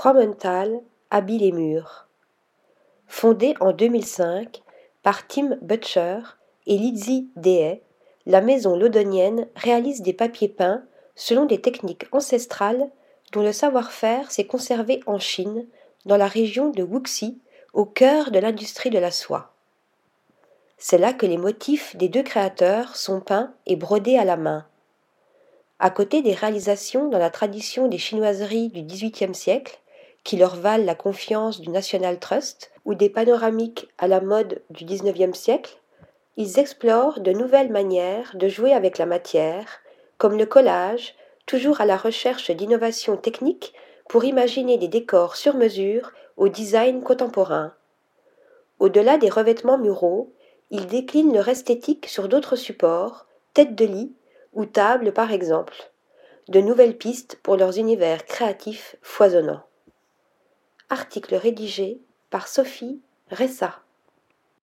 Fromental habille les murs. Fondée en 2005 par Tim Butcher et Lizzie Dehay, la maison lodonienne réalise des papiers peints selon des techniques ancestrales dont le savoir-faire s'est conservé en Chine, dans la région de Wuxi, au cœur de l'industrie de la soie. C'est là que les motifs des deux créateurs sont peints et brodés à la main. À côté des réalisations dans la tradition des chinoiseries du XVIIIe siècle, qui leur valent la confiance du National Trust, ou des panoramiques à la mode du XIXe siècle, ils explorent de nouvelles manières de jouer avec la matière, comme le collage, toujours à la recherche d'innovations techniques pour imaginer des décors sur mesure au design contemporain. Au-delà des revêtements muraux, ils déclinent leur esthétique sur d'autres supports, têtes de lit ou tables par exemple, de nouvelles pistes pour leurs univers créatifs foisonnants. Article rédigé par Sophie Ressa.